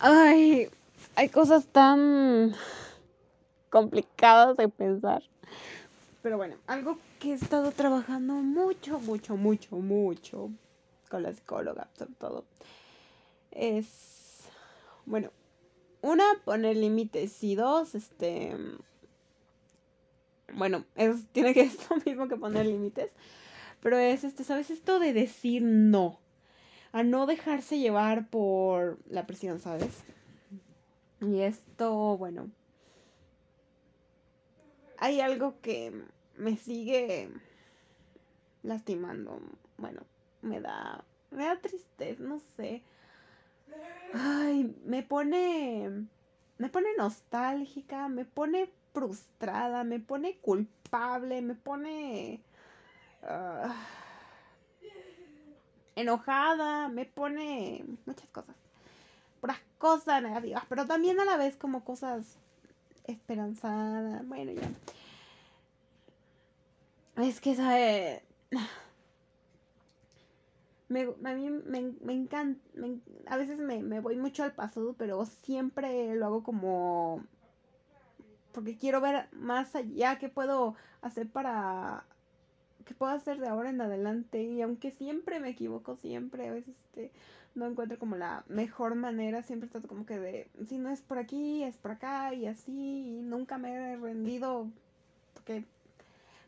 Ay, hay cosas tan complicadas de pensar. Pero bueno, algo que he estado trabajando mucho, mucho, mucho, mucho con la psicóloga, sobre todo, es, bueno, una, poner límites y dos, este, bueno, tiene que ser lo mismo que poner límites, pero es, este, ¿sabes? Esto de decir no, a no dejarse llevar por la presión, ¿sabes? Y esto, bueno, hay algo que me sigue lastimando. Bueno, me da, me da tristeza, no sé. Ay, me pone, me pone nostálgica, me pone frustrada, me pone culpable, me pone ah, enojada, me pone muchas cosas. Puras cosas negativas, pero también a la vez como cosas esperanzadas. Bueno, ya. Es que, ¿sabe? Me, a mí me, encanta, a veces me, me, voy mucho al pasado, pero siempre lo hago como... Porque quiero ver más allá qué puedo hacer para... qué puedo hacer de ahora en adelante. Y aunque siempre me equivoco, siempre a veces este, no encuentro como la mejor manera, siempre trato como que de... Si no es por aquí, es por acá y así. Y nunca me he rendido porque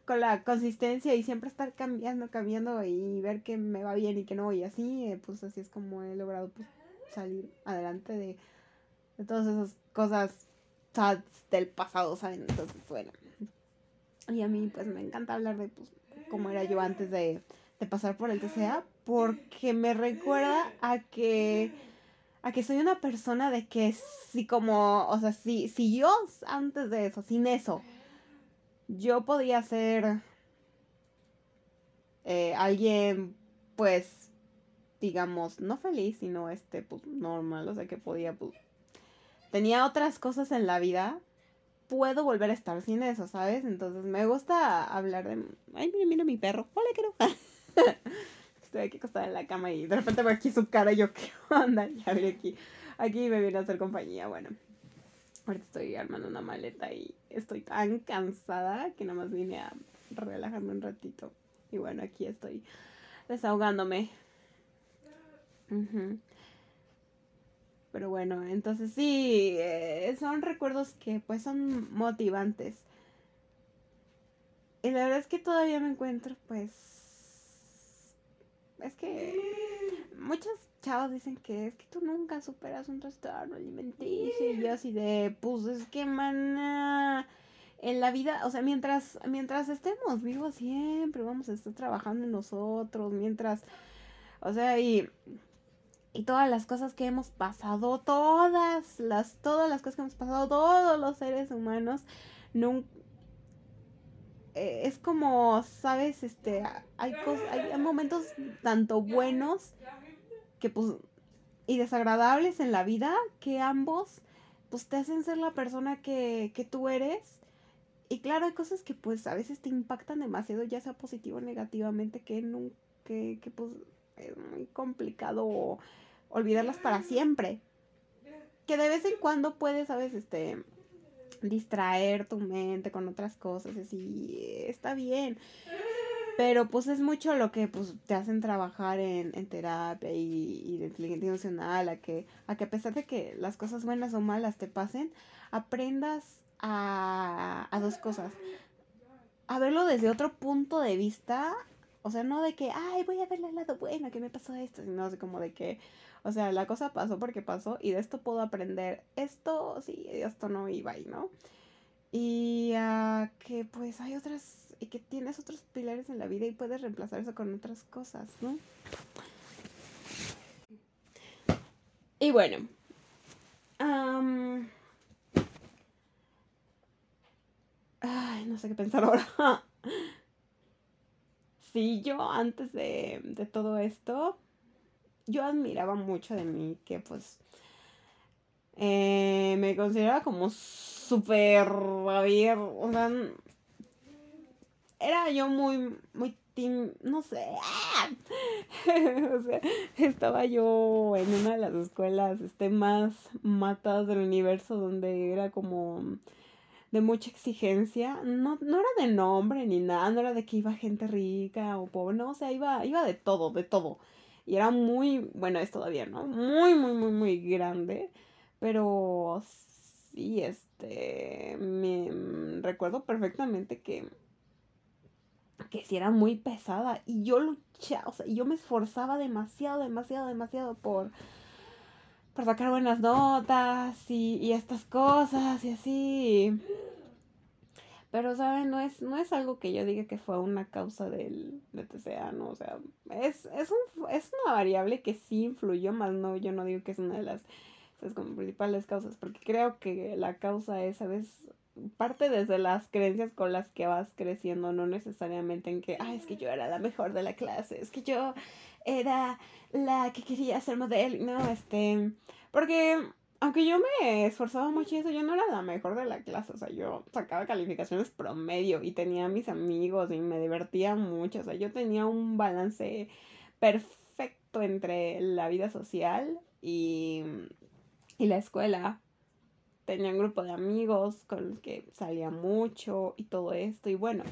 con la consistencia y siempre estar cambiando, cambiando y ver que me va bien y que no, y así, eh, pues así es como he logrado pues, salir adelante de, de todas esas cosas del pasado, ¿saben? Entonces, bueno. Y a mí pues me encanta hablar de pues, cómo era yo antes de, de pasar por el TCA, porque me recuerda a que a que soy una persona de que si como, o sea, si, si yo antes de eso, sin eso, yo podía ser eh, alguien, pues, digamos, no feliz, sino este, pues, normal, o sea, que podía, pues, tenía otras cosas en la vida, puedo volver a estar sin eso, ¿sabes? Entonces me gusta hablar de... Ay, mira, mira mi perro. Hola, no Estoy aquí acostada en la cama y de repente veo aquí su cara y yo, ¿qué onda? Ya vi aquí. Aquí me viene a hacer compañía, bueno. Ahorita estoy armando una maleta y estoy tan cansada que nada más vine a relajarme un ratito. Y bueno, aquí estoy desahogándome. Pero bueno, entonces sí, eh, son recuerdos que pues son motivantes. Y la verdad es que todavía me encuentro pues... Es que muchos chavos dicen que es que tú nunca superas un trastorno alimenticio. Y yo así de, pues es que, mana, en la vida, o sea, mientras, mientras estemos vivos siempre vamos a estar trabajando en nosotros, mientras, o sea, y, y todas las cosas que hemos pasado, todas las, todas las cosas que hemos pasado, todos los seres humanos, nunca, eh, es como, sabes, este, hay, hay momentos tanto buenos que pues y desagradables en la vida que ambos pues te hacen ser la persona que, que tú eres. Y claro hay cosas que pues a veces te impactan demasiado ya sea positivo o negativamente que, no, que, que pues es muy complicado olvidarlas para siempre. Que de vez en cuando puedes sabes este distraer tu mente con otras cosas así está bien. Pero pues es mucho lo que pues te hacen trabajar en, terapia y, de inteligencia emocional, a que, a que a pesar de que las cosas buenas o malas te pasen, aprendas a, a dos cosas. A verlo desde otro punto de vista, o sea, no de que, ay, voy a verle el lado bueno, que me pasó esto, sino como de que, o sea, la cosa pasó porque pasó y de esto puedo aprender esto, sí, esto no, y bye, ¿no? Y a que pues hay otras y que tienes otros pilares en la vida y puedes reemplazar eso con otras cosas, ¿no? Y bueno. ay, no sé qué pensar ahora. sí, yo antes de, de todo esto, yo admiraba mucho de mí que pues eh, me consideraba como súper abierto, o era yo muy, muy team, no sé, o sea, estaba yo en una de las escuelas este, más matadas del universo donde era como de mucha exigencia. No, no era de nombre ni nada, no era de que iba gente rica o pobre, no, o sea, iba, iba de todo, de todo. Y era muy, bueno, es todavía, ¿no? Muy, muy, muy, muy grande. Pero sí, este, me recuerdo perfectamente que que si era muy pesada y yo luchaba, o sea, yo me esforzaba demasiado, demasiado, demasiado por, por sacar buenas notas y, estas cosas y así. Pero, ¿saben? No es, no es algo que yo diga que fue una causa del, TCA, ¿no? O sea, es, es, un, es una variable que sí influyó, más no, yo no digo que es una de las como principales causas, porque creo que la causa es, ¿sabes? parte desde las creencias con las que vas creciendo, no necesariamente en que, ay, es que yo era la mejor de la clase, es que yo era la que quería ser modelo, no, este, porque aunque yo me esforzaba mucho eso, yo no era la mejor de la clase, o sea, yo sacaba calificaciones promedio y tenía a mis amigos y me divertía mucho, o sea, yo tenía un balance perfecto entre la vida social y, y la escuela, tenía un grupo de amigos con los que salía mucho y todo esto. Y bueno,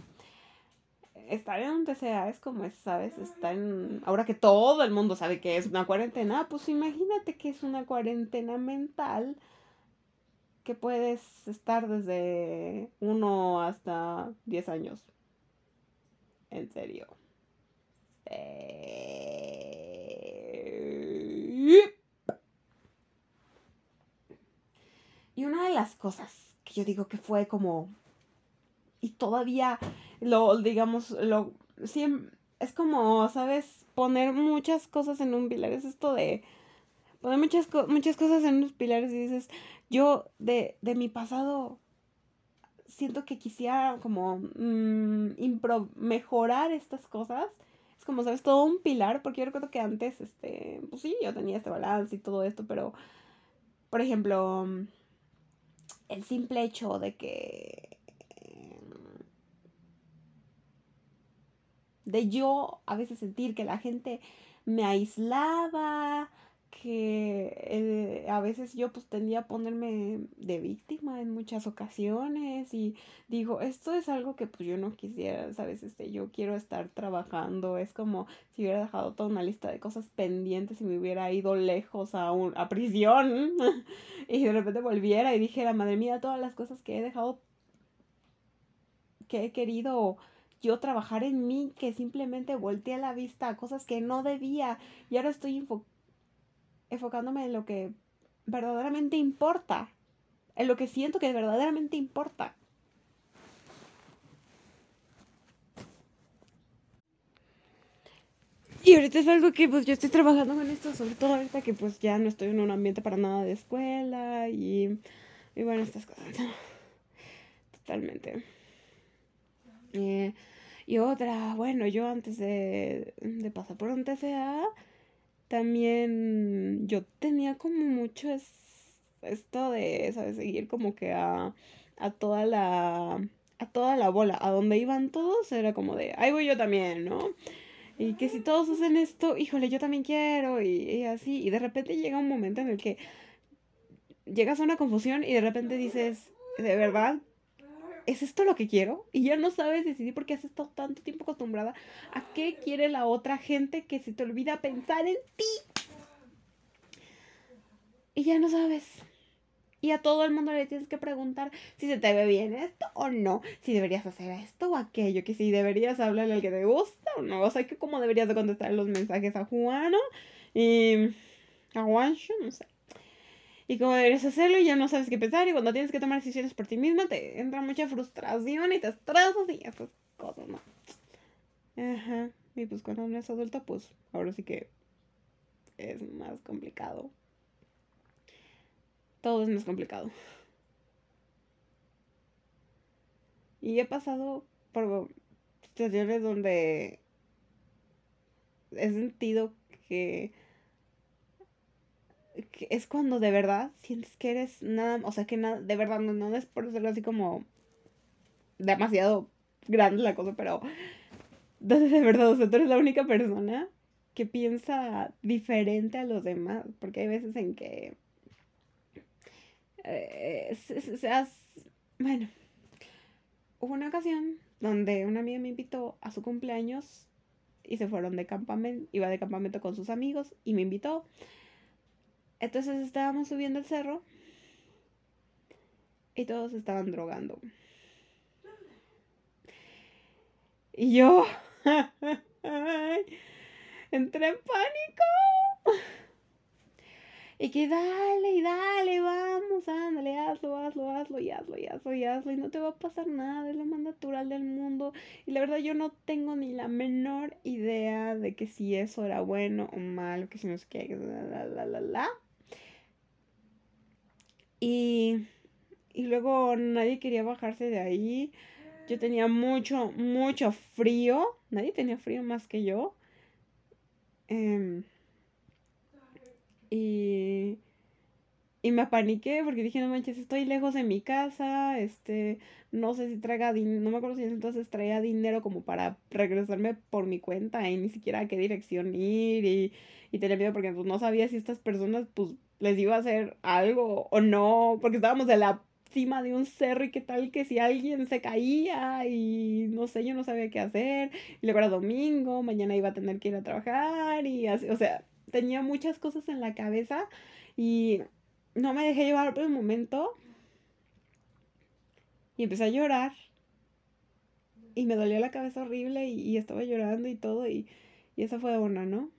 estar en un TCA es como, ¿sabes? Estar en... Ahora que todo el mundo sabe que es una cuarentena, pues imagínate que es una cuarentena mental que puedes estar desde uno hasta 10 años. En serio. Y una de las cosas que yo digo que fue como... Y todavía lo, digamos, lo... Siempre, es como, ¿sabes? Poner muchas cosas en un pilar. Es esto de poner muchas, cosas en unos pilares y dices, yo de, de mi pasado siento que quisiera como mm, mejorar estas cosas. Es como, ¿sabes? Todo un pilar, porque yo recuerdo que antes, este, pues sí, yo tenía este balance y todo esto, pero, por ejemplo, el simple hecho de que de yo a veces sentir que la gente me aislaba, que eh, a veces yo pues tendía a ponerme de víctima en muchas ocasiones y digo, esto es algo que pues yo no quisiera, sabes, este, yo quiero estar trabajando, es como si hubiera dejado toda una lista de cosas pendientes y me hubiera ido lejos a, un, a prisión y de repente volviera y dijera, madre mía, todas las cosas que he dejado, que he querido yo trabajar en mí, que simplemente volteé la vista a cosas que no debía y ahora estoy enfocándome en lo que verdaderamente importa, en lo que siento que verdaderamente importa. Y ahorita es algo que pues yo estoy trabajando con esto, sobre todo ahorita que pues ya no estoy en un ambiente para nada de escuela y, y bueno, estas cosas. Totalmente. Eh, y otra, bueno, yo antes de, pasar por un TCA, también yo tenía como mucho esto de, ¿sabes? Seguir como que a, a toda la, a toda la bola, a donde iban todos, era como de, ahí voy yo también, ¿no? Y que si todos hacen esto, híjole, yo también quiero, y, y así, y de repente llega un momento en el que llegas a una confusión y de repente dices, ¿de verdad ¿es esto lo que quiero? Y ya no sabes decidir porque has estado tanto tiempo acostumbrada a qué quiere la otra gente que se te olvida pensar en ti. Y ya no sabes. Y a todo el mundo le tienes que preguntar si se te ve bien esto o no, si deberías hacer esto o aquello, que si deberías hablarle al que te gusta o no, o sea, que cómo deberías de contestar los mensajes a Juano y a Juancho, no sé y como deberías hacerlo y ya no sabes qué pensar y cuando tienes que tomar decisiones por ti misma te entra mucha frustración y te estresas y esas cosas, ¿no? Ajá. Y pues cuando uno es adulta, pues ahora sí que es más complicado. Todo es más complicado. Y he pasado por situaciones donde he sentido que es cuando de verdad sientes que eres nada, o sea, que nada, de verdad, no, no es por ser así como demasiado grande la cosa, pero de verdad, o sea, tú eres la única persona que piensa diferente a los demás, porque hay veces en que eh, seas, bueno, hubo una ocasión donde una amiga me invitó a su cumpleaños y se fueron de campamento, iba de campamento con sus amigos y me invitó. Entonces estábamos subiendo el cerro y todos estaban drogando. Y yo entré en pánico. Y que dale, dale, vamos, ándale, hazlo, hazlo, hazlo, y hazlo, y hazlo, y hazlo, y no te va a pasar nada, es lo más natural del mundo. Y la verdad yo no tengo ni la menor idea de que si eso era bueno o malo, que si no sé qué. Y, y luego nadie quería bajarse de ahí. Yo tenía mucho, mucho frío. Nadie tenía frío más que yo. Eh, y, y me apaniqué porque dije, no manches, estoy lejos de mi casa, este, no sé si traiga dinero, no me acuerdo si entonces traía dinero como para regresarme por mi cuenta y ni siquiera a qué dirección ir y, y tenía miedo porque pues, no sabía si estas personas pues les iba a hacer algo o no, porque estábamos de la cima de un cerro y qué tal que si alguien se caía y no sé, yo no sabía qué hacer y luego era domingo, mañana iba a tener que ir a trabajar y así, o sea, tenía muchas cosas en la cabeza y no me dejé llevar por un momento. Y empecé a llorar. Y me dolió la cabeza horrible y, estaba llorando y todo. Y, y esa fue una, ¿no?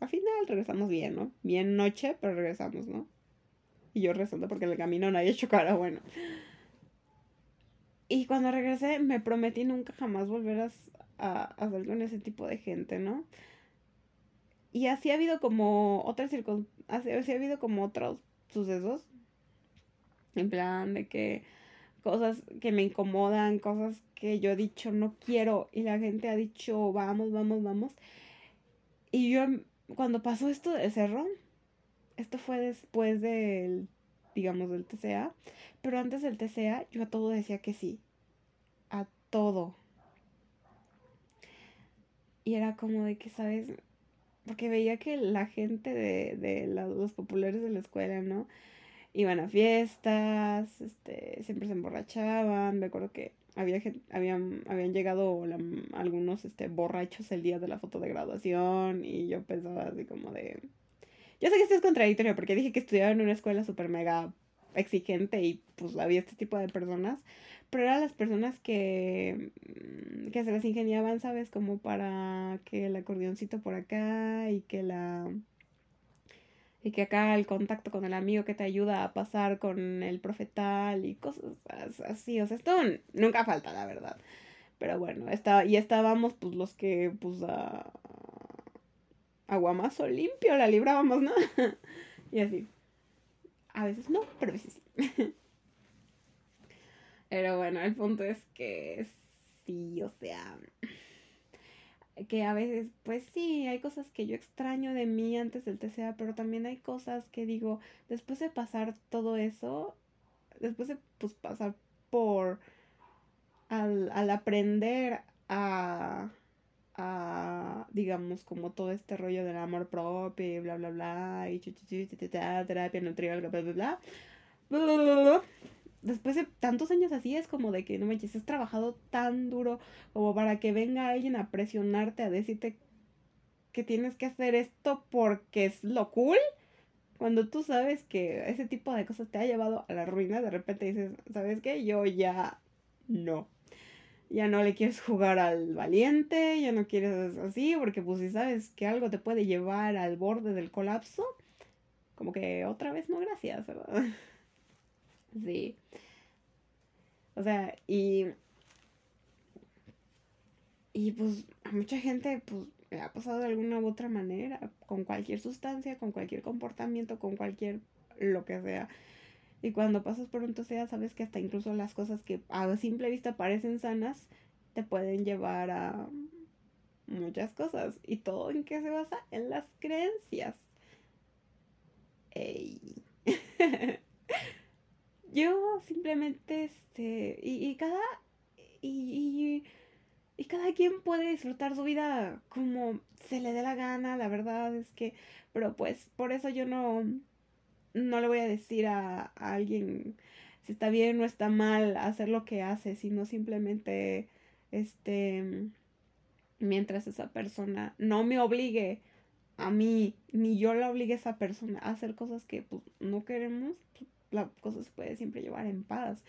Al final regresamos bien, ¿no? Bien noche, pero regresamos, ¿no? Y yo rezando porque en el camino nadie chocara, bueno. Y cuando regresé me prometí nunca jamás volver a, a, hacer con ese tipo de gente, ¿no? Y así ha habido como otras circunstancias, así ha habido como otros sucesos. En plan de que cosas que me incomodan, cosas que yo he dicho no quiero y la gente ha dicho vamos, vamos, vamos. Y yo cuando pasó esto del cerro, esto fue después del, digamos, del TCA, pero antes del TCA yo a todo decía que sí, a todo. Y era como de que, ¿sabes? porque veía que la gente de, de los populares de la escuela, ¿no? Iban a fiestas, este, siempre se emborrachaban, me acuerdo que había habían, habían llegado algunos este, borrachos el día de la foto de graduación y yo pensaba así como de... Yo sé que esto es contradictorio porque dije que estudiaba en una escuela súper mega exigente y pues había este tipo de personas, pero eran las personas que, mm, que se las ingeniaban, ¿sabes? Como para que el acordeoncito por acá y que la... Y que acá el contacto con el amigo que te ayuda a pasar con el profetal y cosas así. O sea, esto nunca falta, la verdad. Pero bueno, está, y estábamos pues los que pues a... aguamazo limpio la librábamos, ¿no? y así. A veces no, pero a veces sí. Pero bueno, el punto es que sí, o sea, que a veces, pues sí, hay cosas que yo extraño de mí antes del TCA, pero también hay cosas que digo, después de pasar todo eso, después de pues, pasar por, al, al aprender a, a, digamos, como todo este rollo del amor propio y bla, bla, bla, y terapia nutrióloga, bla, bla, bla, bla, bla, bla, bla después de tantos años así es como de que no manches, has trabajado tan duro como para que venga alguien a presionarte, a decirte que tienes que hacer esto porque es lo cool. Cuando tú sabes que ese tipo de cosas te ha llevado a la ruina, de repente dices, ¿sabes qué? Yo ya no. Ya no le quieres jugar al valiente, ya no quieres así, porque pues si sabes que algo te puede llevar al borde del colapso, como que otra vez no gracias, ¿verdad? Sí. O sea, y. Y pues a mucha gente, pues, le ha pasado de alguna u otra manera, con cualquier sustancia, con cualquier comportamiento, con cualquier lo que sea. Y cuando pasas por un TCA, sabes que hasta incluso las cosas que a simple vista parecen sanas, te pueden llevar a muchas cosas. ¿Y todo en qué se basa? En las creencias. Ey. Yo simplemente, este, y, y cada, y, y cada quien puede disfrutar su vida como se le dé la gana, la verdad es que, pero pues por eso yo no, no le voy a decir a, a alguien si está bien o está mal hacer lo que hace, sino simplemente, este, mientras esa persona no me obligue a mí, ni yo la obligue a esa persona a hacer cosas que pues, no queremos, pues, la cosa se puede siempre llevar en paz.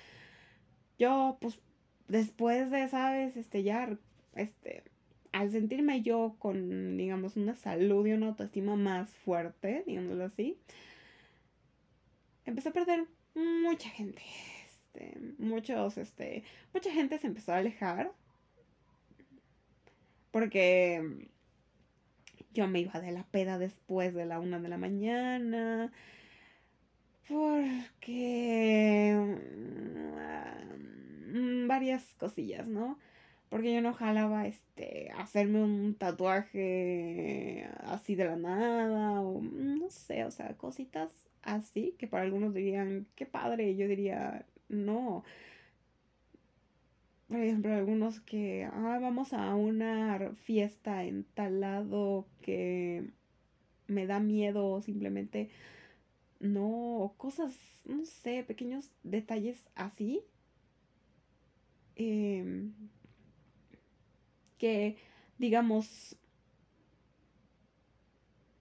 Yo, pues, después de, ¿sabes? Este, ya, este, al sentirme yo con, digamos, una salud y una autoestima más fuerte, digámoslo así, empecé a perder mucha gente. Este, muchos, este, mucha gente se empezó a alejar. Porque yo me iba de la peda después de la una de la mañana. Porque... Mm, varias cosillas, ¿no? Porque yo no jalaba, este, hacerme un tatuaje así de la nada, o no sé, o sea, cositas así, que para algunos dirían, qué padre, yo diría, no. Por ejemplo, algunos que, ah, vamos a una fiesta en tal lado que me da miedo, simplemente, no, cosas, no sé, pequeños detalles así. Em, que, digamos,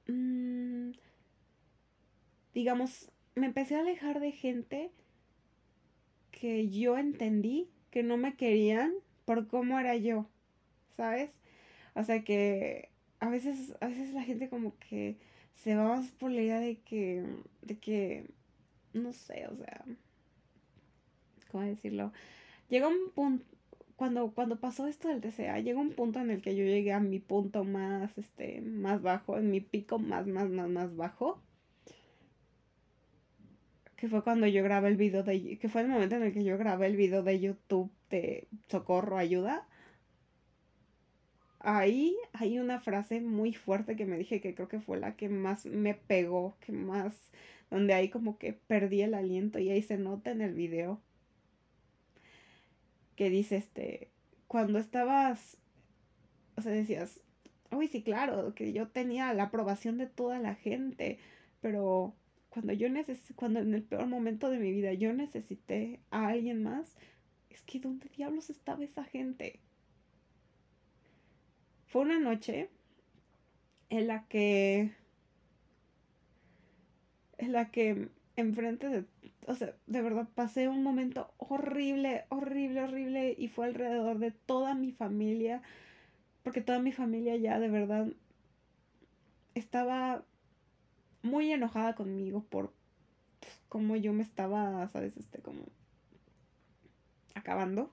mmm, digamos, me empecé a alejar de gente que yo entendí que no me querían por cómo era yo, ¿sabes? O sea que a veces, a veces la gente como que se va más por la idea de que, de que, no sé, o sea, ¿cómo decirlo? Llegó un punto, cuando, cuando pasó esto del TCA, llegó un punto en el que yo llegué a mi punto más, este, más bajo, en mi pico más, más, más, más bajo que fue cuando yo grabé el video de, que fue el momento en el que yo grabé el video de YouTube de Socorro, ayuda. Ahí hay una frase muy fuerte que me dije que creo que fue la que más me pegó, que más, donde ahí como que perdí el aliento y ahí se nota en el video. Que dice este, cuando estabas, o sea, decías, uy, sí, claro, que yo tenía la aprobación de toda la gente, pero cuando yo necesité, cuando en el peor momento de mi vida yo necesité a alguien más, es que ¿dónde diablos estaba esa gente? Fue una noche en la que, en la que enfrente de, o sea, de verdad pasé un momento horrible, horrible, horrible y fue alrededor de toda mi familia, porque toda mi familia ya de verdad estaba muy enojada conmigo por pues, cómo yo me estaba, ¿sabes? Este, como acabando.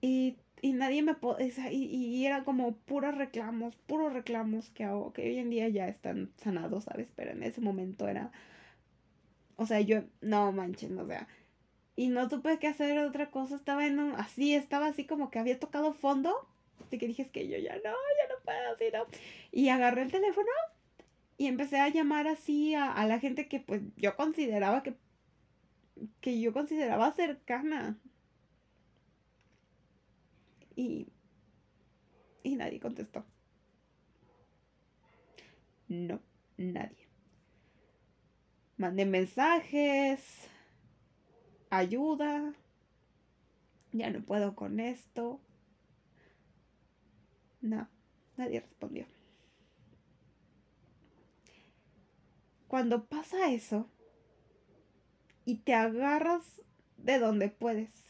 Y, y nadie me podía, y, y, era como puros reclamos, puros reclamos que, hago, que hoy en día ya están sanados, ¿sabes? Pero en ese momento era, o sea, yo, no manches, o sea, y no tuve que hacer otra cosa, estaba en un, así, estaba así como que había tocado fondo, de que dije, es que yo ya no, ya no puedo, así, ¿no? Y agarré el teléfono y empecé a llamar así a, la gente que pues yo consideraba que, que yo consideraba cercana. Y, y nadie contestó. No, nadie. Mandé mensajes, ayuda, ya no puedo con esto. No, nadie respondió. cuando pasa eso y te agarras de donde puedes,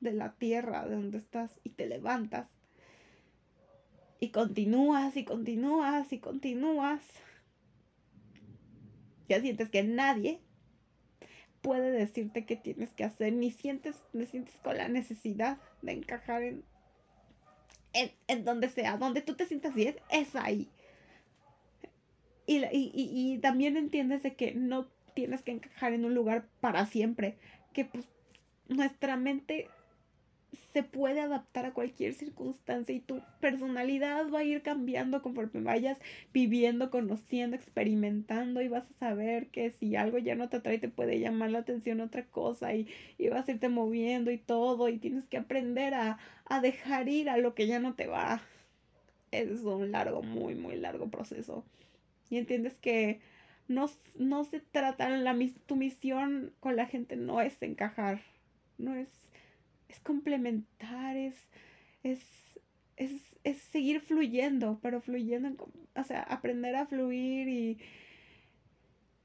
de la tierra, de donde estás, y te levantas, y continúas y continúas y continúas, ya sientes que nadie puede decirte qué tienes que hacer, ni sientes, ni sientes con la necesidad de encajar en, en, en donde sea, donde tú te sientas bien, es ahí. Y, y, también entiendes de que no tienes que encajar en un lugar para siempre, que pues nuestra mente se puede adaptar a cualquier circunstancia y tu personalidad va a ir cambiando conforme vayas viviendo, conociendo, experimentando y vas a saber que si algo ya no te atrae te puede llamar la atención otra cosa y, y vas a irte moviendo y todo y tienes que aprender a, a dejar ir a lo que ya no te va. Es un largo, muy, muy largo proceso. Y entiendes que no, no se trata, la, tu misión con la gente no es encajar, no es es complementar, es, es, es, es seguir fluyendo, pero fluyendo, o sea, aprender a fluir y,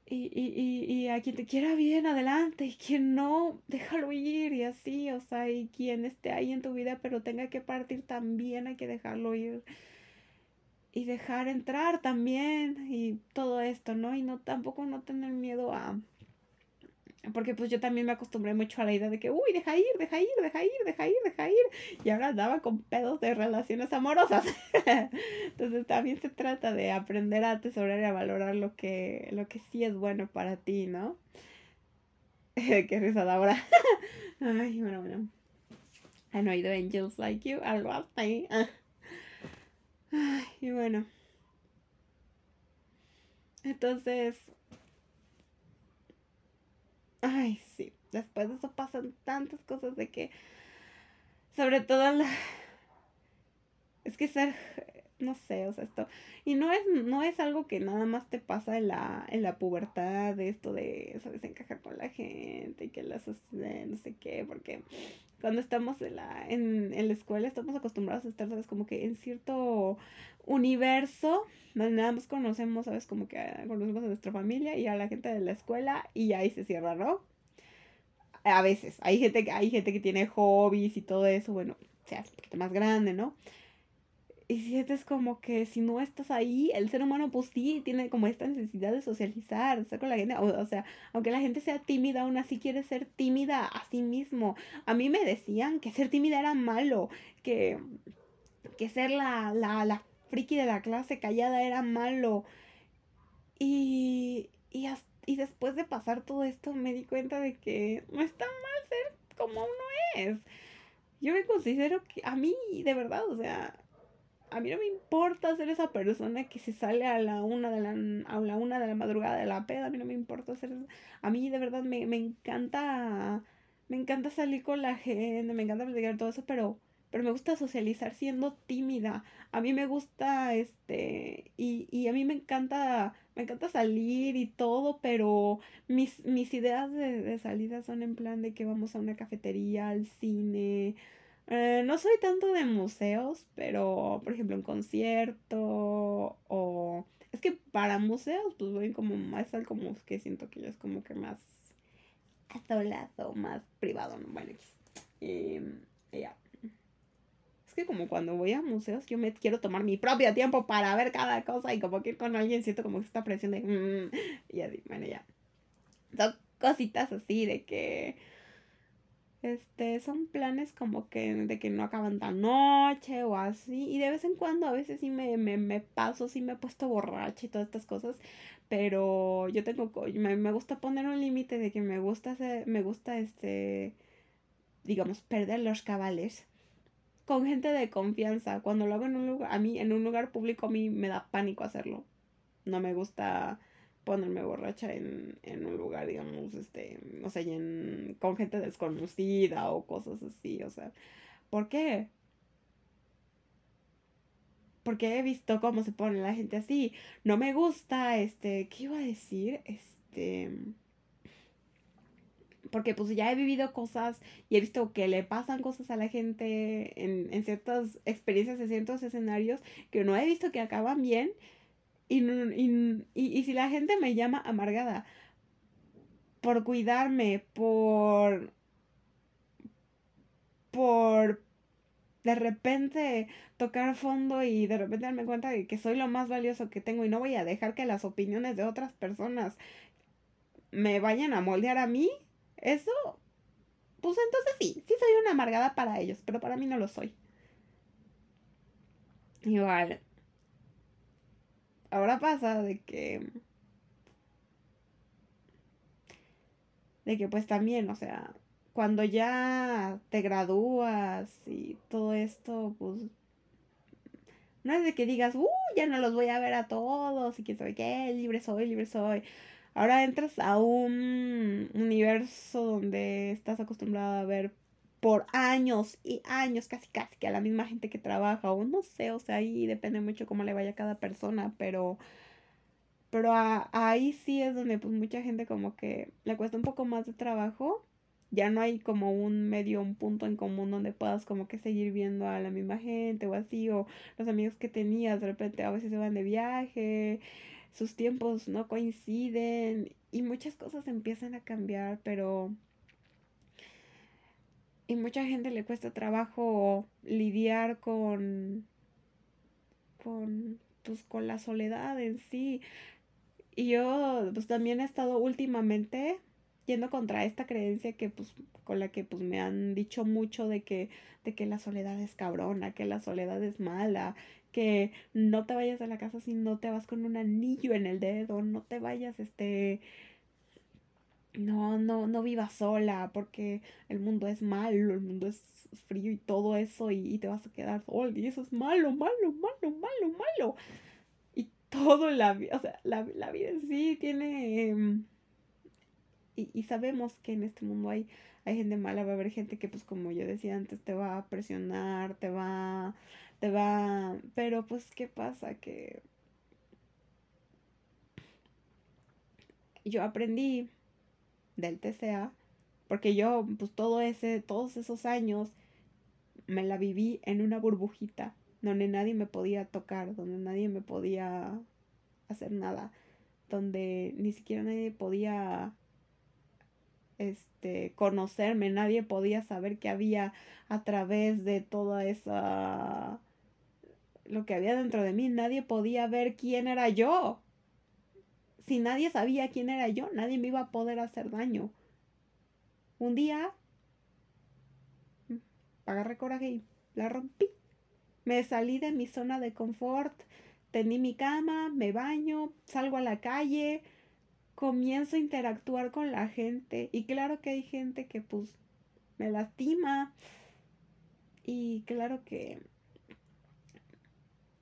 y, y, y, a quien te quiera bien, adelante, y quien no, déjalo ir y así, o sea, y quien esté ahí en tu vida, pero tenga que partir también, hay que dejarlo ir y dejar entrar también y todo esto, ¿no? Y no tampoco no tener miedo a, porque pues yo también me acostumbré mucho a la idea de que, uy, deja ir, deja ir, deja ir, deja ir, deja ir. Y ahora andaba con pedos de relaciones amorosas. Entonces también se trata de aprender a atesorar y a valorar lo que, lo que sí es bueno para ti, ¿no? Qué risa ahora. Ay, bueno, bueno. Know the angels like you, algo así. Ay, y bueno. Entonces, Ay, sí. Después de eso pasan tantas cosas de que. Sobre todo la. Es que ser. No sé, o sea, esto. Y no es, no es algo que nada más te pasa en la, en la pubertad, de esto de, ¿sabes? Encajar con la gente que las. No sé qué, porque cuando estamos en la, en, en la escuela estamos acostumbrados a estar, ¿sabes? Como que en cierto universo, nada más conocemos, ¿sabes? Como que conocemos a nuestra familia y a la gente de la escuela y ahí se cierra, ¿no? A veces, hay gente hay gente que tiene hobbies y todo eso, bueno, sea un poquito más grande, ¿no? Y sientes como que si no estás ahí, el ser humano pues sí tiene como esta necesidad de socializar, de estar con la gente. O, sea, aunque la gente sea tímida, aún así quiere ser tímida a sí mismo. A mí me decían que ser tímida era malo, que, que ser la, la, la friki de la clase callada era malo. Y, y, y después de pasar todo esto me di cuenta de que no está mal ser como uno es. Yo me considero que a mí, de verdad, o sea, a mí no me importa ser esa persona que se sale a la una de la, a la, una de la madrugada de la peda, a mí no me importa ser, a mí de verdad me, me encanta, me encanta salir con la gente, me encanta platicar todo eso, pero pero me gusta socializar siendo tímida. A mí me gusta, este, y, y a mí me encanta, me encanta salir y todo, pero mis, mis ideas de, de salida son en plan de que vamos a una cafetería, al cine. Eh, no soy tanto de museos, pero por ejemplo un concierto o... Es que para museos pues voy como más al como que siento que ya es como que más atolado, más privado, ¿no? Bueno, y ya que como cuando voy a museos, yo me quiero tomar mi propio tiempo para ver cada cosa y como que ir con alguien siento como esta presión de... Mm", y así, bueno, ya. Son cositas así de que... Este, son planes como que de que no acaban tan noche o así. Y de vez en cuando a veces sí me, me, me paso, sí me he puesto borracha y todas estas cosas. Pero yo tengo, me, me gusta poner un límite de que me gusta hacer, me gusta este, digamos, perder los cabales con gente de confianza. Cuando lo hago en un lugar, a mí, en un lugar público, a mí me da pánico hacerlo. No me gusta ponerme borracha en, en un lugar, digamos, este, o sea, con gente desconocida o cosas así, o sea, ¿por qué? Porque he visto cómo se pone la gente así. No me gusta, este, ¿qué iba a decir? Este porque pues ya he vivido cosas y he visto que le pasan cosas a la gente en, en ciertas experiencias, en ciertos escenarios que no he visto que acaban bien. Y, y, y, si la gente me llama amargada por cuidarme, por... por de repente tocar fondo y de repente darme cuenta de que soy lo más valioso que tengo y no voy a dejar que las opiniones de otras personas me vayan a moldear a mí, eso, pues entonces sí, sí soy una amargada para ellos, pero para mí no lo soy. Igual. Ahora pasa de que... De que pues también, o sea, cuando ya te gradúas y todo esto, pues no es de que digas, uh, ya no los voy a ver a todos y quién sabe qué, libre soy, libre soy. Ahora entras a un universo donde estás acostumbrado a ver por años y años, casi casi que a la misma gente que trabaja, o no sé, o sea, ahí depende mucho cómo le vaya a cada persona, pero pero ahí sí es donde pues mucha gente como que le cuesta un poco más de trabajo. Ya no hay como un medio, un punto en común donde puedas como que seguir viendo a la misma gente o así, o los amigos que tenías de repente a veces se van de viaje, sus tiempos no coinciden y muchas cosas empiezan a cambiar, pero... Y mucha gente le cuesta trabajo lidiar con... con pues con la soledad en sí. Y yo pues también he estado últimamente yendo contra esta creencia que pues con la que pues me han dicho mucho de que de que la soledad es cabrona, que la soledad es mala, que no te vayas de la casa si no te vas con un anillo en el dedo, no te vayas este no, no, no vivas sola porque el mundo es malo, el mundo es frío y todo eso y, y te vas a quedar sola y eso es malo, malo, malo, malo, malo todo la vida, o sea, la, vida en sí tiene... Em, y, sabemos que en este mundo hay, hay gente mala, va a haber gente que, pues como yo decía antes, te va a presionar, te va, te va... Pero pues, ¿qué pasa? Que yo aprendí del TCA, porque yo, pues todo ese, todos esos años, me la viví en una burbujita donde nadie me podía tocar, donde nadie me podía hacer nada, donde ni siquiera nadie podía este conocerme, nadie podía saber qué había a través de toda esa lo que había dentro de mí, nadie podía ver quién era yo. Si nadie sabía quién era yo, nadie me iba a poder hacer daño. Un día agarré coraje y la rompí. Me salí de mi zona de confort, tendí mi cama, me baño, salgo a la calle, comienzo a interactuar con la gente. Y claro que hay gente que pues me lastima. Y claro que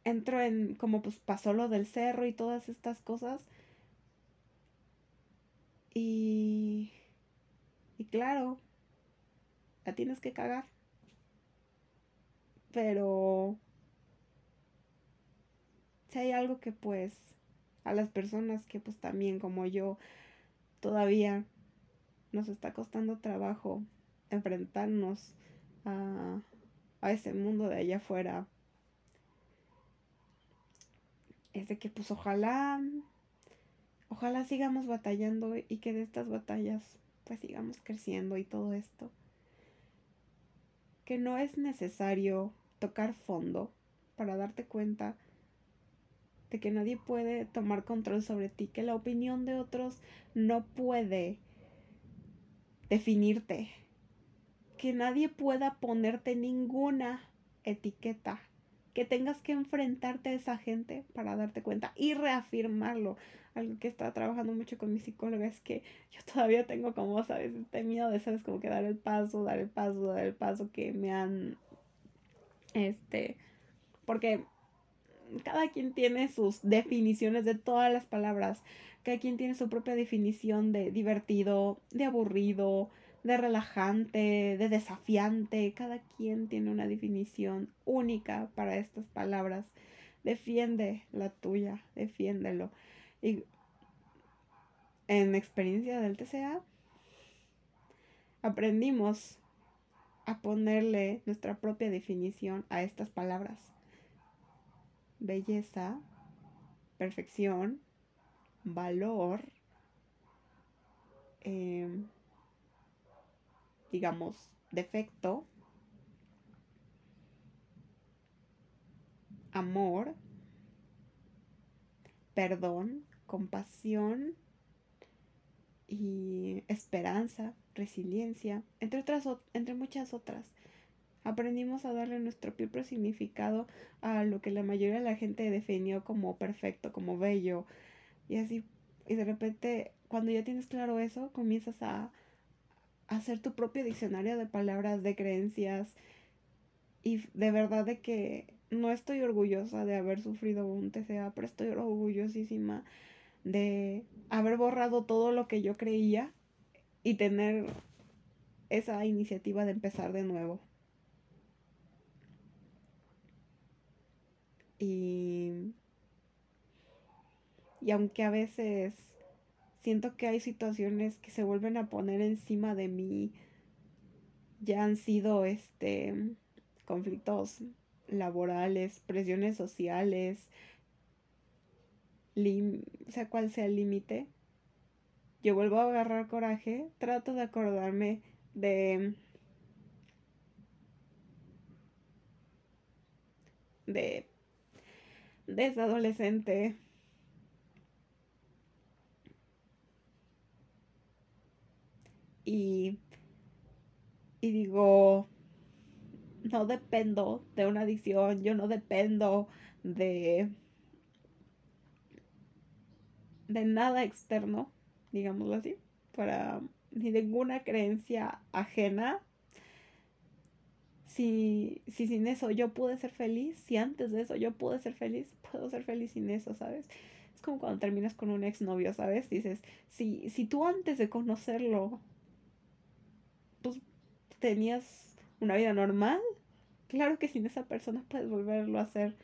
entro en como pues pasó lo del cerro y todas estas cosas. Y, y claro, la tienes que cagar. Pero si hay algo que pues a las personas que pues también como yo todavía nos está costando trabajo enfrentarnos a, a ese mundo de allá afuera es de que pues ojalá ojalá sigamos batallando y que de estas batallas pues sigamos creciendo y todo esto que no es necesario tocar fondo para darte cuenta de que nadie puede tomar control sobre ti, que la opinión de otros no puede definirte, que nadie pueda ponerte ninguna etiqueta, que tengas que enfrentarte a esa gente para darte cuenta y reafirmarlo. Algo que está trabajando mucho con mi psicóloga es que yo todavía tengo como, sabes, este miedo de, sabes, como que dar el paso, dar el paso, dar el paso que me han este, porque cada quien tiene sus definiciones de todas las palabras. Cada quien tiene su propia definición de divertido, de aburrido, de relajante, de desafiante. Cada quien tiene una definición única para estas palabras. Defiende la tuya, defiéndelo. Y en experiencia del TCA aprendimos a ponerle nuestra propia definición a estas palabras. Belleza, perfección, valor, em, digamos, defecto, amor, perdón, compasión y esperanza, resiliencia, entre otras, entre muchas otras. Aprendimos a darle nuestro propio significado a lo que la mayoría de la gente definió como perfecto, como bello. Y así, y de repente, cuando ya tienes claro eso, comienzas a, hacer tu propio diccionario de palabras, de creencias. Y de verdad de que no estoy orgullosa de haber sufrido un TCA, pero estoy orgullosísima de haber borrado todo lo que yo creía y tener esa iniciativa de empezar de nuevo. Y, y aunque a veces siento que hay situaciones que se vuelven a poner encima de mí, ya han sido este conflictos laborales, presiones sociales, sea cual sea el límite, yo vuelvo a agarrar coraje, trato de acordarme de de de esa adolescente. Y y digo no dependo de una adicción, yo no dependo de de nada externo, digámoslo así, para ni ninguna creencia ajena. Si, si sin eso yo pude ser feliz, si antes de eso yo pude ser feliz, puedo ser feliz sin eso, ¿sabes? Es como cuando terminas con un exnovio, ¿sabes? Dices, si, si tú antes de conocerlo, pues tenías una vida normal, claro que sin esa persona puedes volverlo a hacer.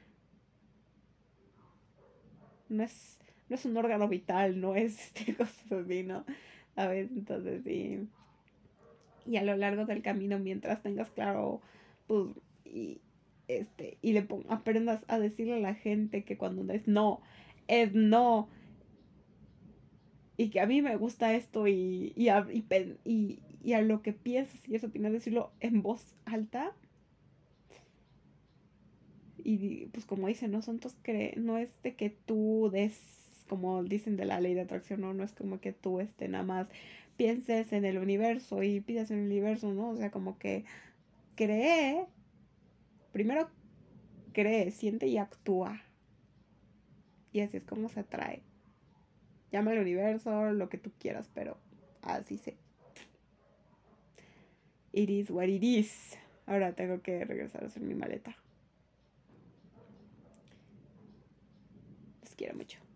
No es, no es un órgano vital, no es este cosas así, ¿no? A ver, entonces sí. Y a lo largo del camino, mientras tengas claro, pues, y este, y le aprendas a decirle a la gente que cuando es no, es no. Y que a mí me gusta esto y, y, a, y, y, a lo que piensas y eso tienes decirlo en voz alta. Y pues como dicen, no son tus cre no es de que tú des como dicen de la ley de atracción, ¿no? No es como que tú este, nada más pienses en el universo y pidas en el universo, ¿no? O sea, como que cree, primero cree, siente y actúa. Y así es como se atrae. Llama al universo, lo que tú quieras, pero así se. It is what it is. Ahora tengo que regresar a hacer mi maleta. Les quiero mucho.